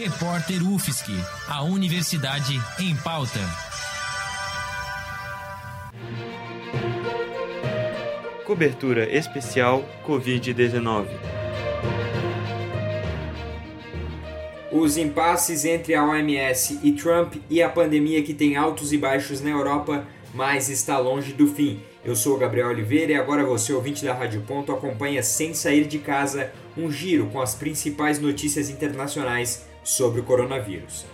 Repórter UFSC, a Universidade em Pauta. Cobertura especial Covid-19. Os impasses entre a OMS e Trump e a pandemia que tem altos e baixos na Europa, mas está longe do fim. Eu sou o Gabriel Oliveira e agora você, ouvinte da Rádio Ponto, acompanha sem sair de casa um giro com as principais notícias internacionais sobre o coronavírus.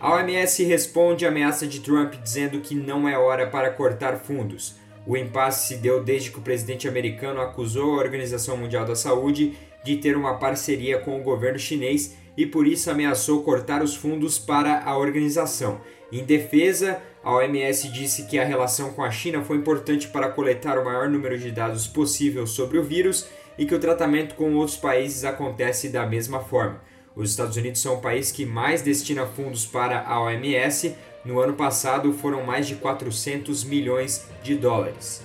A OMS responde à ameaça de Trump dizendo que não é hora para cortar fundos. O impasse se deu desde que o presidente americano acusou a Organização Mundial da Saúde de ter uma parceria com o governo chinês e por isso ameaçou cortar os fundos para a organização. Em defesa, a OMS disse que a relação com a China foi importante para coletar o maior número de dados possível sobre o vírus e que o tratamento com outros países acontece da mesma forma. Os Estados Unidos são o país que mais destina fundos para a OMS. No ano passado foram mais de 400 milhões de dólares.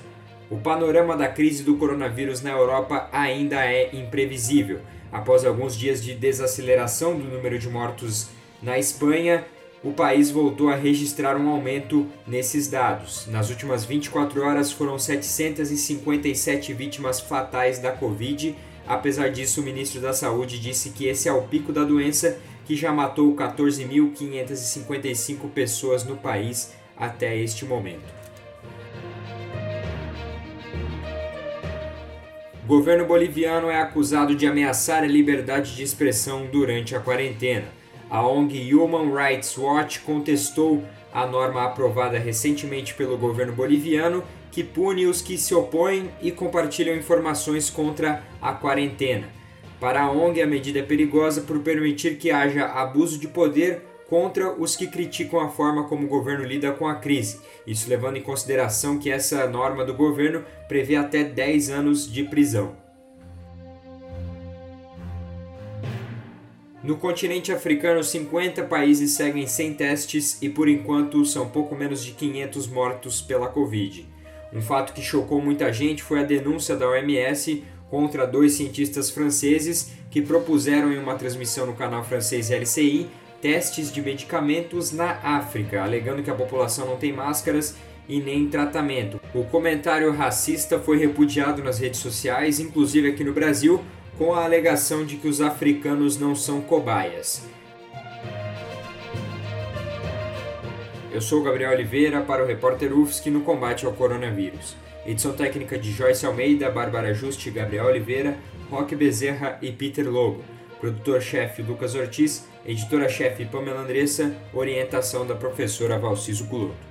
O panorama da crise do coronavírus na Europa ainda é imprevisível. Após alguns dias de desaceleração do número de mortos na Espanha, o país voltou a registrar um aumento nesses dados. Nas últimas 24 horas foram 757 vítimas fatais da Covid. Apesar disso, o ministro da Saúde disse que esse é o pico da doença, que já matou 14.555 pessoas no país até este momento. O governo boliviano é acusado de ameaçar a liberdade de expressão durante a quarentena. A ONG Human Rights Watch contestou a norma aprovada recentemente pelo governo boliviano que pune os que se opõem e compartilham informações contra a quarentena. Para a ONG, a medida é perigosa por permitir que haja abuso de poder contra os que criticam a forma como o governo lida com a crise. Isso levando em consideração que essa norma do governo prevê até 10 anos de prisão. No continente africano, 50 países seguem sem testes e por enquanto são pouco menos de 500 mortos pela Covid. Um fato que chocou muita gente foi a denúncia da OMS contra dois cientistas franceses que propuseram em uma transmissão no canal francês LCI testes de medicamentos na África, alegando que a população não tem máscaras e nem tratamento. O comentário racista foi repudiado nas redes sociais, inclusive aqui no Brasil, com a alegação de que os africanos não são cobaias. Eu sou Gabriel Oliveira para o repórter UFSC no combate ao coronavírus. Edição técnica de Joyce Almeida, Bárbara Juste, Gabriel Oliveira, Roque Bezerra e Peter Lobo. Produtor-chefe Lucas Ortiz, editora-chefe Pamela Andressa, orientação da professora Valciso Guloto.